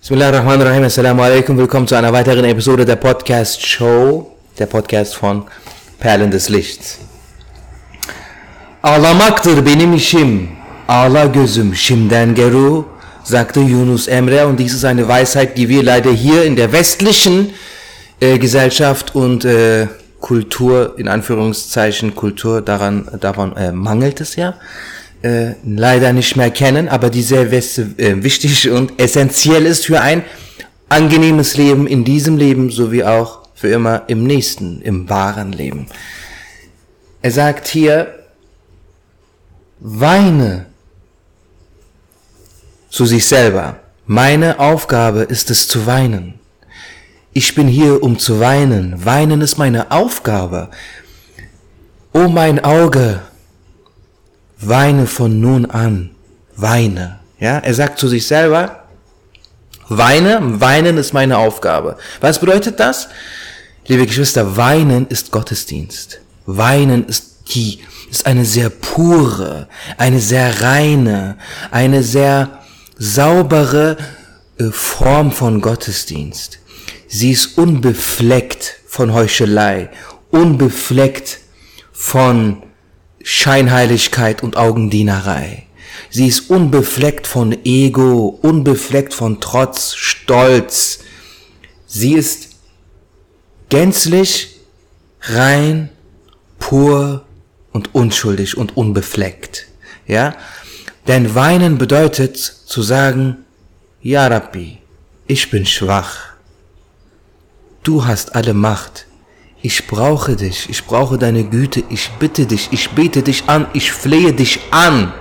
Bismillahirrahmanirrahim. Assalamu alaikum. Willkommen zu einer weiteren Episode der Podcast Show, der Podcast von Perlen des Lichts. Ağlamaktır benim işim. Ağla gözüm şimden geru, sagte Yunus Emre. Und dies ist eine Weisheit, die wir leider hier in der westlichen äh, Gesellschaft und äh, Kultur, in Anführungszeichen Kultur, daran, daran äh, mangelt es ja äh, leider nicht mehr kennen, aber die sehr äh, wichtig und essentiell ist für ein angenehmes Leben in diesem Leben sowie auch für immer im nächsten, im wahren Leben. Er sagt hier, weine zu sich selber. Meine Aufgabe ist es zu weinen. Ich bin hier, um zu weinen. Weinen ist meine Aufgabe. O mein Auge, weine von nun an, weine. Ja, er sagt zu sich selber, weine, weinen ist meine Aufgabe. Was bedeutet das? Liebe Geschwister, weinen ist Gottesdienst. Weinen ist die, ist eine sehr pure, eine sehr reine, eine sehr saubere äh, Form von Gottesdienst. Sie ist unbefleckt von Heuchelei, unbefleckt von Scheinheiligkeit und Augendienerei. Sie ist unbefleckt von Ego, unbefleckt von Trotz, Stolz. Sie ist gänzlich rein, pur und unschuldig und unbefleckt. Ja? Denn weinen bedeutet zu sagen, Ja Rabbi, ich bin schwach. Du hast alle Macht. Ich brauche dich, ich brauche deine Güte, ich bitte dich, ich bete dich an, ich flehe dich an.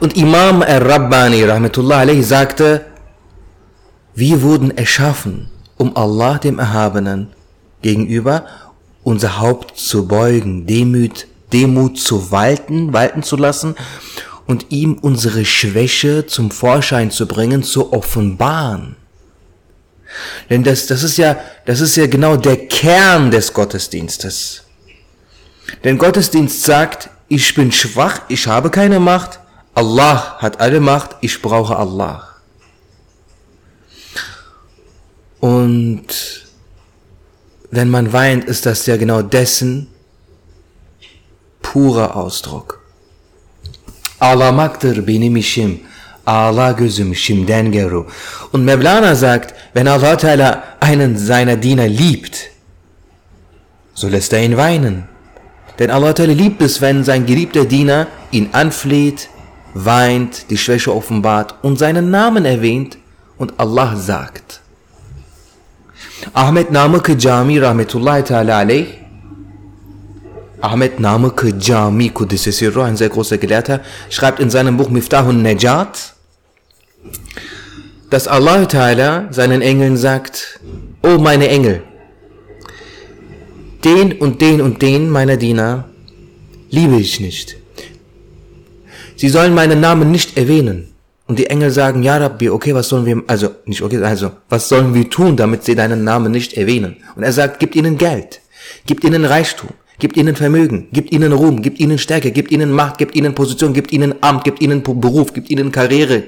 Und Imam al-Rabbani, rahmetullah alayhi, sagte, wir wurden erschaffen, um Allah dem Erhabenen gegenüber unser Haupt zu beugen, Demut, Demut zu walten, walten zu lassen und ihm unsere Schwäche zum Vorschein zu bringen, zu offenbaren. Denn das, das ist ja, das ist ja genau der Kern des Gottesdienstes. Denn Gottesdienst sagt, ich bin schwach, ich habe keine Macht, Allah hat alle Macht, ich brauche Allah. Und wenn man weint, ist das ja genau dessen purer Ausdruck. Ağlamaktır benim işim. Ağla gözüm şimden geru. Und Mevlana sagt, wenn Allah Ta'ala einen seiner Diener liebt, so lässt er ihn weinen. Denn Allah Ta'ala liebt es, wenn sein geliebter Diener ihn anfleht, weint, die Schwäche offenbart und seinen Namen erwähnt und Allah sagt. Ahmed Namık Cami rahmetullahi teala aleyh Ahmed Namık Jami Kudüs'e ein sehr großer Gelehrter, schreibt in seinem Buch Miftahun Najat, dass Allah Ta'ala seinen Engeln sagt, oh meine Engel, den und den und den meiner Diener liebe ich nicht. Sie sollen meinen Namen nicht erwähnen. Und die Engel sagen, ja Rabbi, okay, was sollen wir, also, nicht okay, also, was sollen wir tun, damit sie deinen Namen nicht erwähnen? Und er sagt, gib ihnen Geld, gib ihnen Reichtum, gib ihnen Vermögen, gib ihnen Ruhm, gib ihnen Stärke, gib ihnen Macht, gib ihnen Position, gib ihnen Amt, gib ihnen Beruf, gib ihnen Karriere,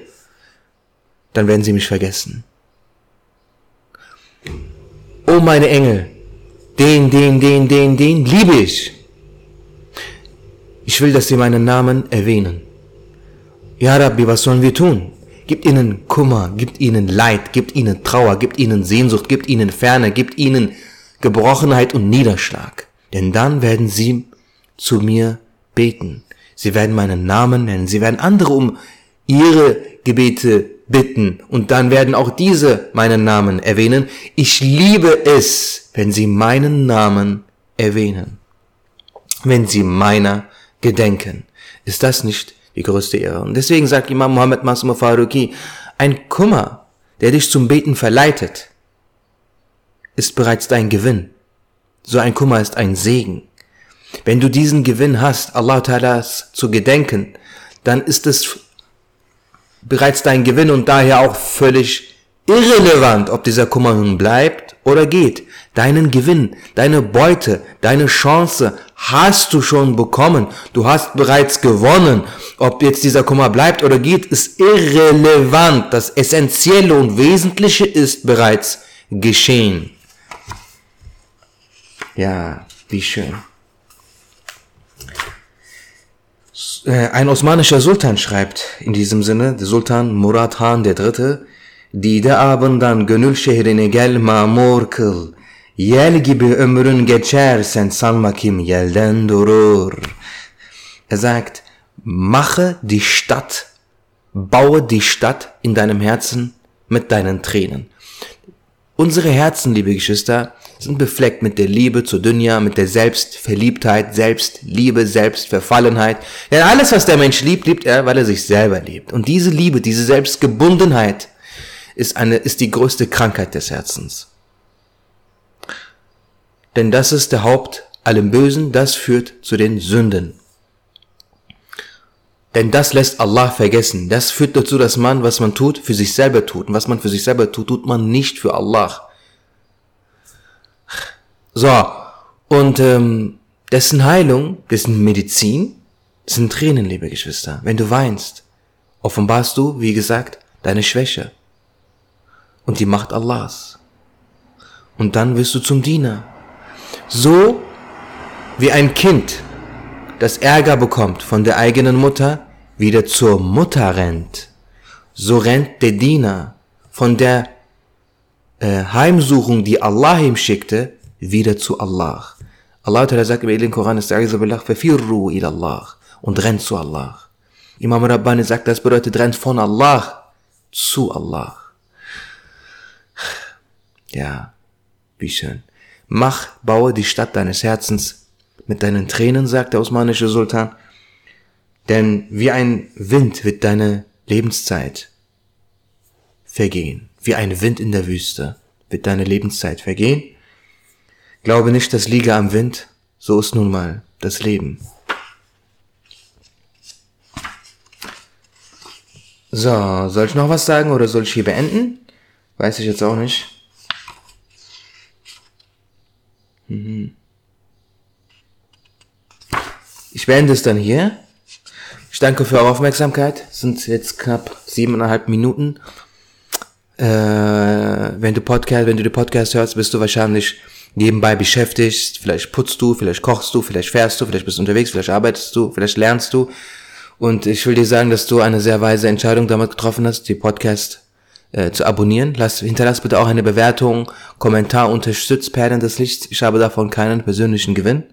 dann werden sie mich vergessen. Oh meine Engel, den, den, den, den, den liebe ich. Ich will, dass sie meinen Namen erwähnen. Ja, Rabbi, was sollen wir tun? Gibt ihnen Kummer, gibt ihnen Leid, gibt ihnen Trauer, gibt ihnen Sehnsucht, gibt ihnen Ferne, gibt ihnen Gebrochenheit und Niederschlag. Denn dann werden sie zu mir beten. Sie werden meinen Namen nennen. Sie werden andere um ihre Gebete bitten und dann werden auch diese meinen Namen erwähnen. Ich liebe es, wenn sie meinen Namen erwähnen, wenn sie meiner gedenken. Ist das nicht die größte Ehre? Und deswegen sagt Imam Muhammad Masum Faruqi, ein Kummer, der dich zum Beten verleitet, ist bereits dein Gewinn. So ein Kummer ist ein Segen. Wenn du diesen Gewinn hast, Allah Ta'ala zu gedenken, dann ist es bereits dein Gewinn und daher auch völlig irrelevant, ob dieser Kummer nun bleibt oder geht. Deinen Gewinn, deine Beute, deine Chance hast du schon bekommen. Du hast bereits gewonnen. Ob jetzt dieser Kummer bleibt oder geht, ist irrelevant. Das Essentielle und Wesentliche ist bereits geschehen. Ja, wie schön. Äh, ein osmanischer Sultan schreibt in diesem Sinne, der Sultan Murad Khan III. Dide gönül şehrine gel mamur kıl. Yel gibi ömrün geçer sen sanma kim yelden durur. Er sagt, mache die Stadt, baue die Stadt in deinem Herzen mit deinen Tränen. Unsere Herzen, liebe Geschwister, sind befleckt mit der Liebe zur Dünja, mit der Selbstverliebtheit, Selbstliebe, Selbstverfallenheit. Denn alles, was der Mensch liebt, liebt er, weil er sich selber liebt. Und diese Liebe, diese Selbstgebundenheit ist eine, ist die größte Krankheit des Herzens. Denn das ist der Haupt allem Bösen, das führt zu den Sünden. Denn das lässt Allah vergessen. Das führt dazu, dass man, was man tut, für sich selber tut. Und was man für sich selber tut, tut man nicht für Allah. So, und ähm, dessen Heilung, dessen Medizin, sind Tränen, liebe Geschwister. Wenn du weinst, offenbarst du, wie gesagt, deine Schwäche und die Macht Allahs. Und dann wirst du zum Diener. So wie ein Kind das Ärger bekommt von der eigenen Mutter, wieder zur Mutter rennt, so rennt der Diener von der äh, Heimsuchung, die Allah ihm schickte, wieder zu Allah. Allah Ta'ala sagt den Koran, verfirru ila Allah und rennt zu Allah. Imam Rabbani sagt, das bedeutet rennt von Allah zu Allah. Ja, wie schön. Mach, baue die Stadt deines Herzens mit deinen Tränen, sagt der osmanische Sultan, denn wie ein Wind wird deine Lebenszeit vergehen. Wie ein Wind in der Wüste wird deine Lebenszeit vergehen. Glaube nicht, das liege am Wind, so ist nun mal das Leben. So, soll ich noch was sagen oder soll ich hier beenden? Weiß ich jetzt auch nicht. Mhm. Ich beende es dann hier. Ich danke für eure Aufmerksamkeit. Es sind jetzt knapp siebeneinhalb Minuten. Äh, wenn du Podcast, wenn du den Podcast hörst, bist du wahrscheinlich nebenbei beschäftigt. Vielleicht putzt du, vielleicht kochst du, vielleicht fährst du, vielleicht bist du unterwegs, vielleicht arbeitest du, vielleicht lernst du. Und ich will dir sagen, dass du eine sehr weise Entscheidung damit getroffen hast, die Podcast äh, zu abonnieren. Lass, hinterlass bitte auch eine Bewertung, Kommentar, unterstützt Perlen des Lichts. Ich habe davon keinen persönlichen Gewinn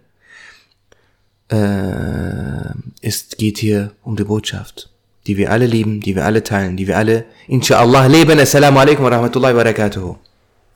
äh, es geht hier um die Botschaft, die wir alle lieben, die wir alle teilen, die wir alle, inshallah, leben. Assalamu alaikum wa rahmatullahi wa barakatuhu.